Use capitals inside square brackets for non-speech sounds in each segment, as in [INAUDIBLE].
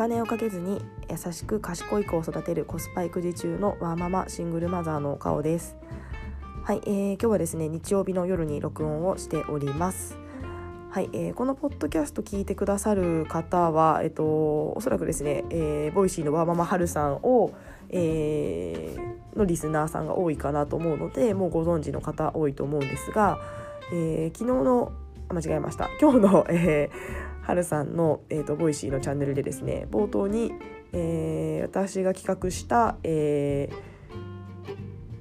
金をかけずに優しく賢い子を育てるコスパ育児中のワーママシングルマザーの顔です。はい、えー、今日はですね日曜日の夜に録音をしております。はい、えー、このポッドキャスト聞いてくださる方は、えっと、おそらくですね、えー、 Voicy のワーママハルさんを、えー、のリスナーさんが多いかなと思うのでもうご存知の方多いと思うんですが、えー、昨日の間違えました。今日の、えー、はるさんの、えーと、 Voicy のチャンネルでですね冒頭に、えー、私が企画した、え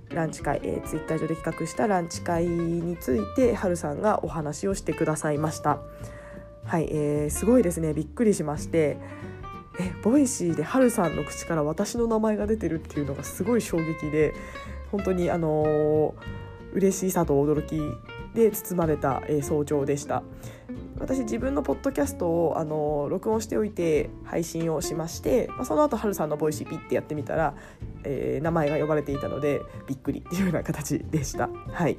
ー、ランチ会、えー、ツイッター上で企画したランチ会についてはるさんがお話をしてくださいました。はい、えー、すごいですね。びっくりしましてえ Voicy ではるさんの口から私の名前が出てるっていうのがすごい衝撃で本当にあのー、嬉しさと驚きで包まれた、えー、早朝でした。私自分のポッドキャストをあの録音しておいて配信をしまして、まあ、その後はるさんの Voicy ピッてやってみたら、えー、名前が呼ばれていたのでびっくりっていうような形でした。はい。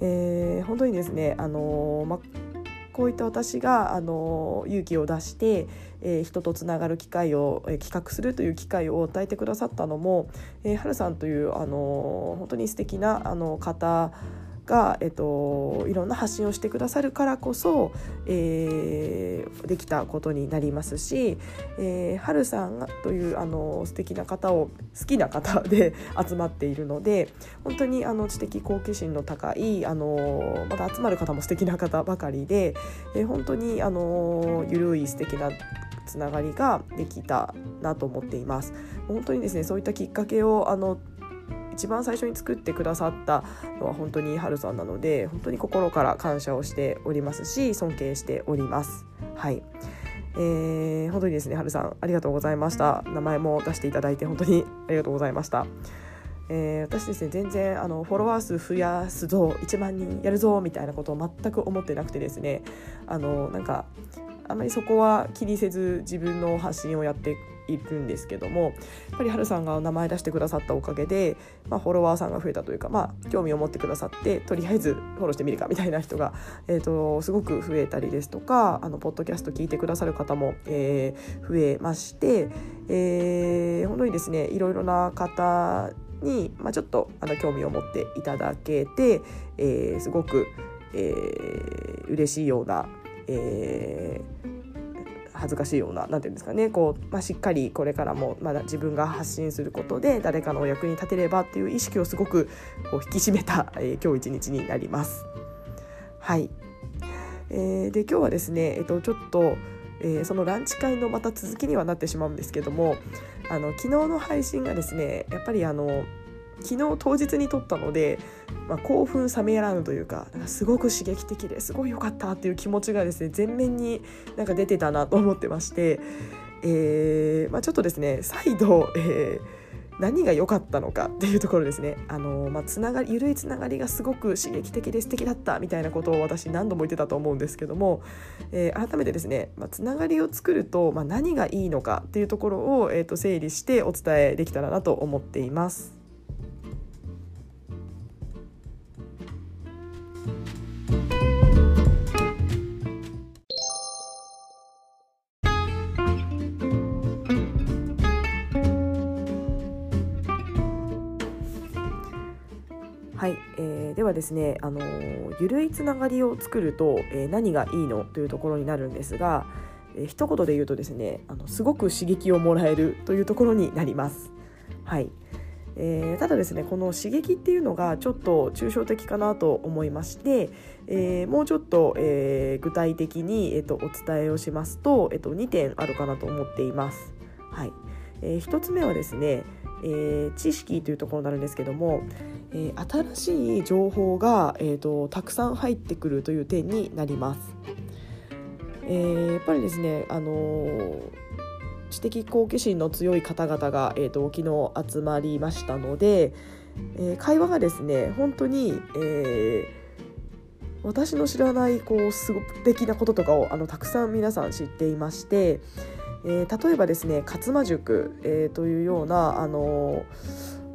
えー、本当にですねあのまこういった私があの勇気を出して、えー、人とつながる機会を、えー、企画するという機会を与えてくださったのも、えー、はるさんというあの本当に素敵なあな方が、えっと、いろんな発信をしてくださるからこそ、えー、できたことになりますし、えー、春さんというあの素敵な方を好きな方で [LAUGHS] 集まっているので本当にあの知的好奇心の高いあのまた集まる方も素敵な方ばかりで、えー、本当にあのゆるい素敵なつながりができたなと思っています。本当にですねそういったきっかけをあの一番最初に作ってくださったのは本当にはるさんなので本当に心から感謝をしておりますし尊敬しております。はいえー、本当にですね、はるさん、ありがとうございました。名前も出していただいて、本当にありがとうございました。えー、私ですね全然あのフォロワー数増やすぞ1万人やるぞみたいなことを全く思ってなくてですねあのなんかあまりそこは気にせず自分の発信をやっているんですけどもやっぱりはるさんが名前出してくださったおかげで、まあ、フォロワーさんが増えたというか、まあ、興味を持ってくださってとりあえずフォローしてみるかみたいな人が、えーと、すごく増えたりですとかあのポッドキャスト聞いてくださる方も、えー、増えまして、えー、本当にですねいろいろな方に、まあ、ちょっとあの興味を持っていただけて、えー、すごく、えー、嬉しいようなえー、恥ずかしいような何て言うんですかねこう、まあ、しっかりこれからもまだ自分が発信することで誰かのお役に立てればっていう意識をすごくこう引き締めた、えー、今日一日になります。はい、えー、で今日はですね、えー、とちょっとえー、そのランチ会のまた続きにはなってしまうんですけどもあの昨日の配信がですねやっぱりあの昨日当日に撮ったので、まあ、興奮冷めやらぬというかすごく刺激的ですごい良かったっていう気持ちがですね前面になんか出てたなと思ってまして、えーまあ、ちょっとですね再度、えー、何が良かったのかっていうところですねあの、まあ、つながり緩いつながりがすごく刺激的で素敵だったみたいなことを私何度も言ってたと思うんですけども、えー、改めてですね、まあ、つながりを作ると、まあ、何がいいのかっていうところを、えー、と整理してお伝えできたらなと思っています。はですね、あのー、ゆるいつながりを作ると、えー、何がいいのというところになるんですが、えー、一言で言うとですねあのすごく刺激をもらえるというところになります。はいえー、ただですねこの刺激っていうのがちょっと抽象的かなと思いまして、えー、もうちょっと、えー、具体的に、えーと、お伝えをしますと、えーと、2点あるかなと思っています。はいえー、1つ目はですね、えー、知識というところになるんですけども、えー、新しい情報が、えーと、たくさん入ってくるという点になります。えー、やっぱりですね、あのー、知的好奇心の強い方々が、えーと、昨日集まりましたので、えー、会話がですね本当に、えー、私の知らないこうすごく的なこととかをあのたくさん皆さん知っていまして、えー、例えばですね勝間塾、えー、というようなあの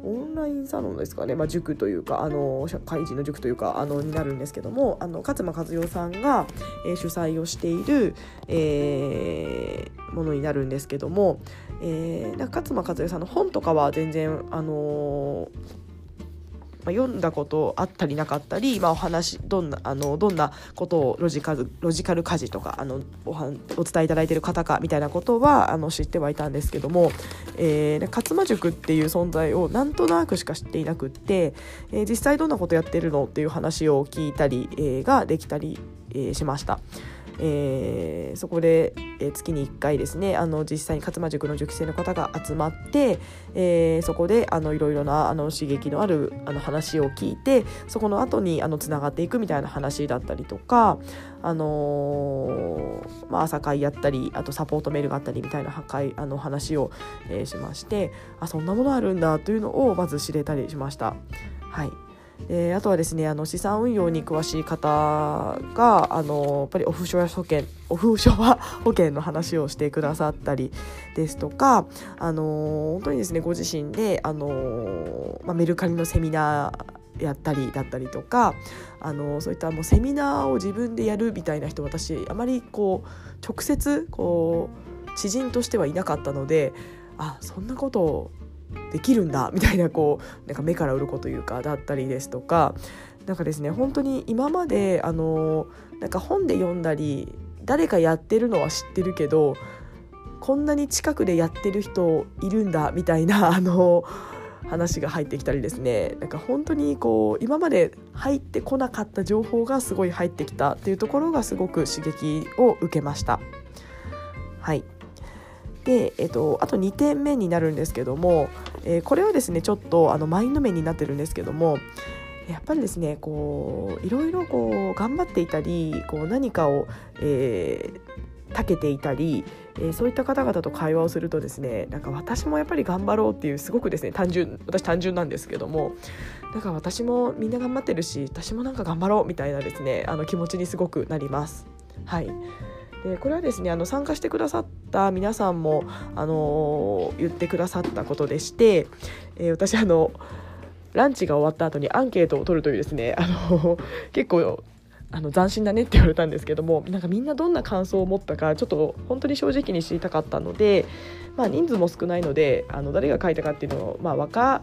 オンラインサロンですかね、まあ、塾というかあの社会人の塾というかあのになるんですけどもあの勝間和代さんが、えー、主催をしている、えー、ものになるんですけども、えー、勝間和代さんの本とかは全然あのーまあ、読んだことあったりなかったり、まあ、お話どんなあのどんなことをロジカルロジカル家事とかあのおはお伝えいただいている方かみたいなことはあの知ってはいたんですけども、えー、勝間塾っていう存在をなんとなくしか知っていなくって、えー、実際どんなことやってるのっていう話を聞いたり、えー、ができたり、えー、しました。えー、そこで、えー、月に1回ですねあの実際に勝間塾の塾生の方が集まって、えー、そこであのいろいろなあの刺激のあるあの話を聞いてそこの後にあのつながっていくみたいな話だったりとか、あのー、まあ、朝会やったりあとサポートメールがあったりみたいな会あの話を、えー、しましてあそんなものあるんだというのをまず知れたりしました。はいえ、あとはですねあの資産運用に詳しい方があのやっぱりオフショア保険オフショア保険の話をしてくださったりですとかあの本当にですねご自身であの、まあ、メルカリのセミナーやったりだったりとかあのそういったもうセミナーを自分でやるみたいな人私あまりこう直接こう知人としてはいなかったのであそんなことをできるんだみたいなこうなんか目から鱗というかだったりですとかなんかですね本当に今まであのなんか本で読んだり誰かやってるのは知ってるけどこんなに近くでやってる人いるんだみたいな [LAUGHS] あの話が入ってきたりですねなんか本当にこう今まで入ってこなかった情報がすごい入ってきたっていうところがすごく刺激を受けました。はいで、えっと、あと2点目になるんですけども、えー、これはですねちょっとあのマインド面になってるんですけどもやっぱりですねこういろいろこう頑張っていたりこう何かを、えー、長けていたり、えー、そういった方々と会話をするとですねなんか私もやっぱり頑張ろうっていうすごくですね単純私単純なんですけどもなんか私もみんな頑張ってるし私もなんか頑張ろうみたいなですねあの気持ちにすごくなります。はいでこれはですねあの参加してくださった皆さんも、あのー、言ってくださったことでして、えー、私あのランチが終わった後にアンケートを取るというですねあの結構あの斬新だねって言われたんですけどもなんかみんなどんな感想を持ったかちょっと本当に正直に知りたかったので、まあ、人数も少ないのであの誰が書いたかっていうのを、まあ、分か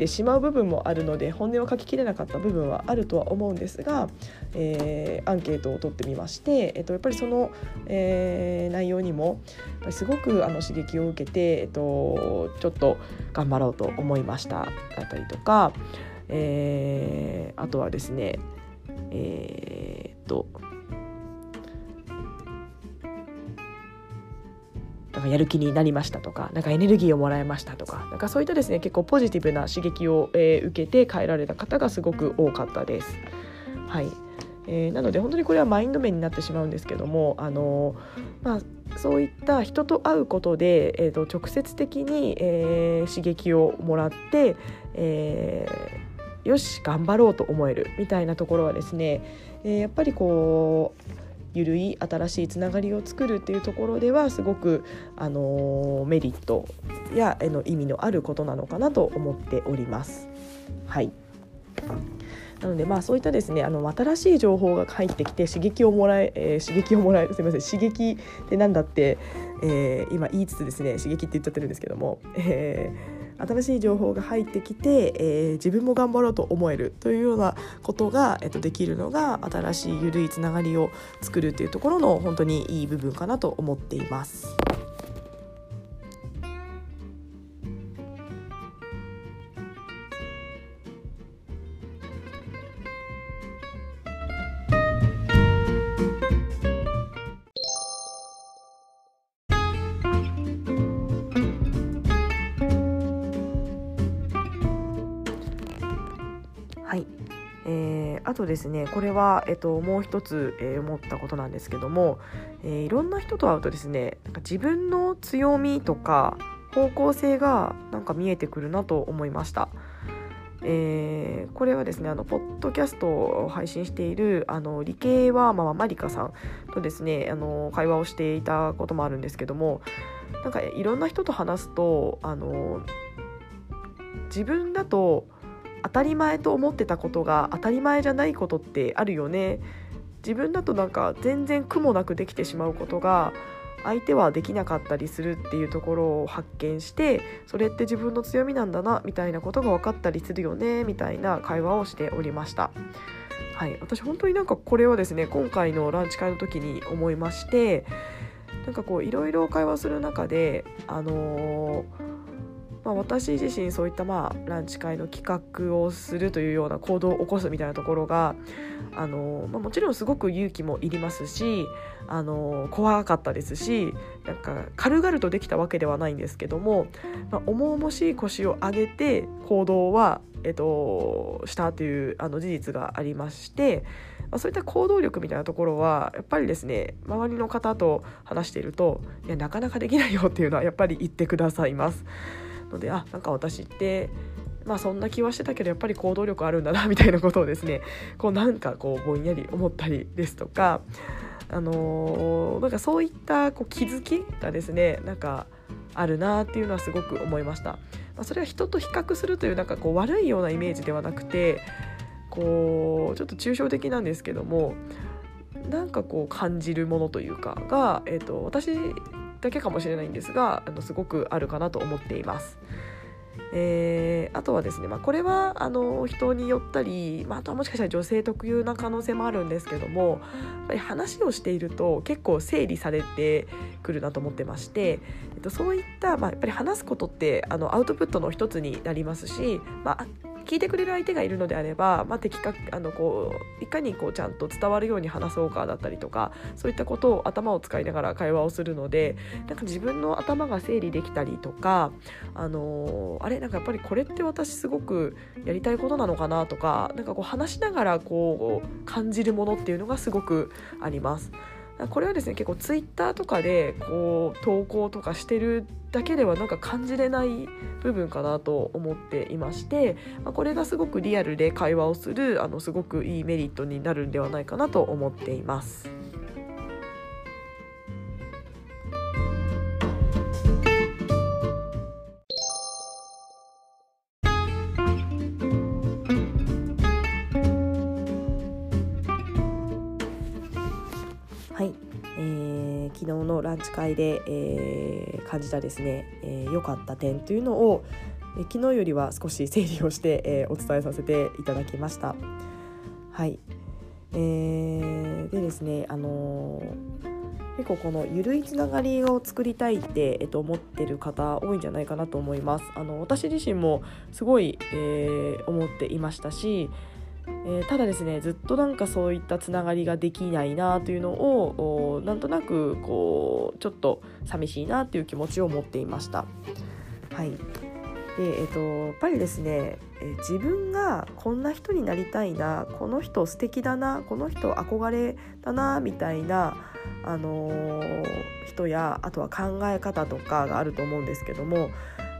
てしまう部分もあるので本音を書ききれなかった部分はあるとは思うんですが、えー、アンケートを取ってみまして、えっと、やっぱりその、えー、内容にもすごくあの刺激を受けて、えっと、ちょっと頑張ろうと思いましただったりとか、えー、あとはですねえー、なんかやる気になりましたとかなんかエネルギーをもらいましたとかなんかそういったですね結構ポジティブな刺激を、えー、受けて帰られた方がすごく多かったです。はいえー、なので本当にこれはマインド面になってしまうんですけども、あのまあ、そういった人と会うことで、えーと、直接的に、えー、刺激をもらって、えー、よし頑張ろうと思えるみたいなところはですね、えー、やっぱりこうゆるい新しいつながりを作るっていうところではすごく、あのメリットやの意味のあることなのかなと思っております。はいなのでまあそういったですねあの新しい情報が入ってきて刺激をもらええー、刺激をもらえすみません刺激ってなんだって、えー、今言いつつですね刺激って言っちゃってるんですけども、えー新しい情報が入ってきて、えー、自分も頑張ろうと思えるというようなことが、えー、とできるのが新しい緩いつながりを作るというところの本当にいい部分かなと思っています。ですねこれは、えっと、もう一つ、えー、思ったことなんですけども、えー、いろんな人と会うとですねなんか自分の強みとか方向性がなんか見えてくるなと思いました。えー、これはですねあのポッドキャストを配信しているあの理系ワーマママリカさんとですねあの会話をしていたこともあるんですけどもなんかいろんな人と話すとあの自分だと当たり前と思ってたことが当たり前じゃないことってあるよね自分だとなんか全然苦もなくできてしまうことが相手はできなかったりするっていうところを発見してそれって自分の強みなんだなみたいなことが分かったりするよねみたいな会話をしておりました。はい、私本当になんかこれはですね今回のランチ会の時に思いましてなんかこういろいろ会話する中であのーまあ、私自身そういったまあランチ会の企画をするというような行動を起こすみたいなところがあの、まあ、もちろんすごく勇気もいりますしあの怖かったですしなんか軽々とできたわけではないんですけども、まあ、重々しい腰を上げて行動は、えっと、したというあの事実がありまして。まあ、そういった行動力みたいなところはやっぱりですね周りの方と話しているといやなかなかできないよっていうのはやっぱり言ってくださいます。のであなんか私ってまあそんな気はしてたけどやっぱり行動力あるんだなみたいなことをですね [LAUGHS] こうなんかこうぼんやり思ったりですとかあのー、なんかそういったこう気づきがですねなんかあるなっていうのはすごく思いました。まあ、それは人と比較するというなんかこう悪いようなイメージではなくてこうちょっと抽象的なんですけどもなんかこう感じるものというかが、えーと私だけかもしれないんですがあのすごくあるかなと思っています。えー、あとはですね、まあ、これはあの人によったり、まあ、あとはもしかしたら女性特有な可能性もあるんですけどもやっぱり話をしていると結構整理されてくるなと思ってまして、えっと、そういった、まあ、やっぱり話すことってあのアウトプットの一つになりますし、まあ、聞いてくれる相手がいるのであれば、まあ、的確あのこういかにこうちゃんと伝わるように話そうかだったりとかそういったことを頭を使いながら会話をするのでなんか自分の頭が整理できたりとかあのあれなんかやっぱりこれって私すごくやりたいことなのかなとかなんかこう話しながらこう感じるものっていうのがすごくあります。これはですね結構ツイッターとかでこう投稿とかしてるだけではなんか感じれない部分かなと思っていまして、まあ、これがすごくリアルで会話をするあのすごくいいメリットになるんではないかなと思っています。ランチ会で、えー、感じたですね良、えー、かった点というのを、えー、昨日よりは少し整理をして、えー、お伝えさせていただきました。はい、えー、でですねあのー、結構この緩いつながりを作りたいって、えっと、思ってる方多いんじゃないかなと思います。あの私自身もすごい、えー、思っていましたし、えー、ただですねずっとなんかそういったつながりができないなというのをなんとなくこうちょっと寂しいなっていう気持ちを持っていました。はいでえーと、やっぱりですね、え自分がこんな人になりたいなこの人素敵だなこの人憧れだなみたいな、あのー、人やあとは考え方とかがあると思うんですけどもやっ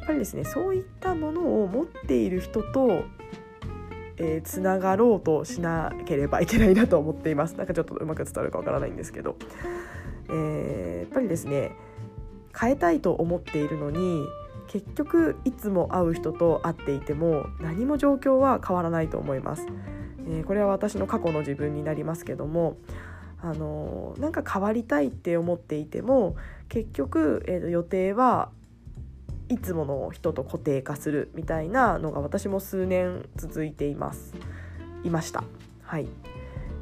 ぱりですねそういったものを持っている人とえー、つながろうとしなければいけないなと思っています。なんかちょっとうまく伝わるかわからないんですけど、えー、やっぱりですね変えたいと思っているのに結局いつも会う人と会っていても何も状況は変わらないと思います、えー、これは私の過去の自分になりますけどもあのなんか変わりたいって思っていても結局、えー、予定はいつもの人と固定化するみたいなのが私も数年続いています。いました。はい。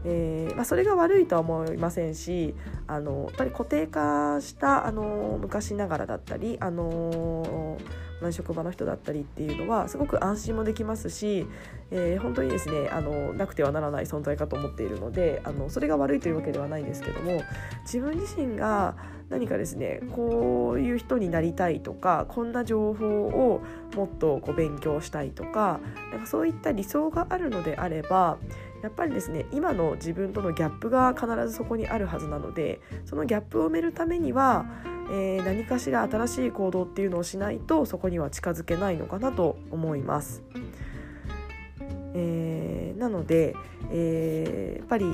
えーまあ、それが悪いとは思いませんしあのやっぱり固定化したあの昔ながらだったりあの職場の人だったりっていうのはすごく安心もできますし、えー、本当にですねあのなくてはならない存在かと思っているのであのそれが悪いというわけではないんですけども自分自身が何かですねこういう人になりたいとかこんな情報をもっとこう勉強したいとかなんかそういった理想があるのであればやっぱりですね今の自分とのギャップが必ずそこにあるはずなのでそのギャップを埋めるためにはえー、何かしら新しい行動っていうのをしないとそこには近づけないのかなと思います。えー、なので、えー、やっぱり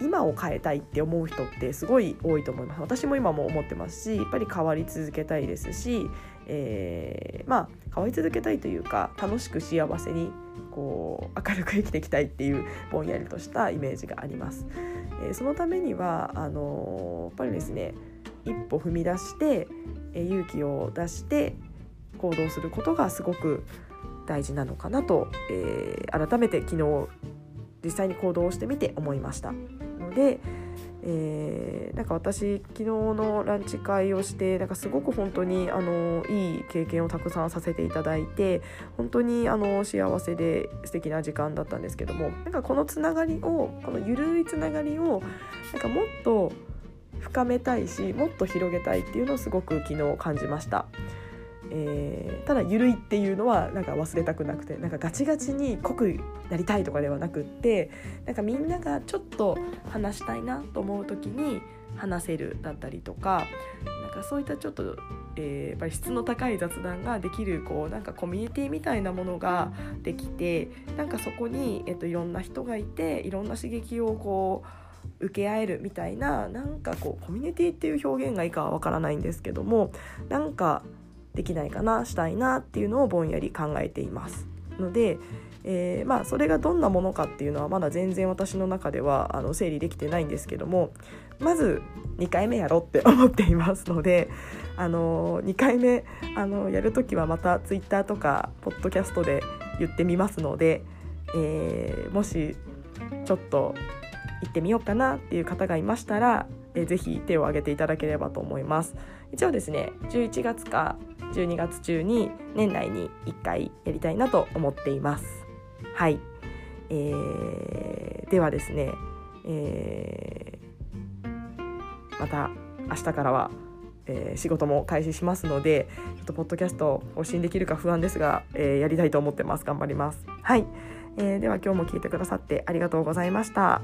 今を変えたいって思う人ってすごい多いと思います私も今も思ってますしやっぱり変わり続けたいですし、えー、まあ変わり続けたいというか楽しく幸せにこう明るく生きていきたいっていうぼんやりとしたイメージがあります。えー、そのためにはあのー、やっぱりですね一歩踏み出して、えー、勇気を出して行動することがすごく大事なのかなと、えー、改めて昨日実際に行動してみて思いました。ので、えー、なんか私昨日のランチ会をしてなんかすごく本当にあのいい経験をたくさんさせていただいて本当にあの幸せで素敵な時間だったんですけどもなんかこのつながりをこのゆるいつながりをなんかもっと深めたいしもっと広げたいっていうのをすごく昨日感じました。えー、ただ緩いっていうのはなんか忘れたくなくてなんかガチガチに濃くなりたいとかではなくってなんかみんながちょっと話したいなと思う時に話せるだったりとかなんかそういったちょっと、えー、やっぱり質の高い雑談ができるこうなんかコミュニティみたいなものができてなんかそこに、えーと、いろんな人がいていろんな刺激をこう受け合えるみたいななんかこうコミュニティっていう表現がいいかはわからないんですけどもなんかできないかなしたいなっていうのをぼんやり考えています。ので、えー、まあそれがどんなものかっていうのはまだ全然私の中ではあの整理できてないんですけどもまず2回目やろうって思っています。ので、あの2回目あのやる時はまた Twitter とかポッドキャストで言ってみますので、えー、もしちょっと行ってみようかなっていう方がいましたら、えー、ぜひ手を挙げていただければと思います。一応ですね11月か12月中に年内に1回やりたいなと思っています。はい、えー、ではですね、えー、また明日からは、えー、仕事も開始しますのでちょっとポッドキャスト更新できるか不安ですが、えー、やりたいと思ってます頑張ります。はい、えー、では今日も聞いてくださってありがとうございました。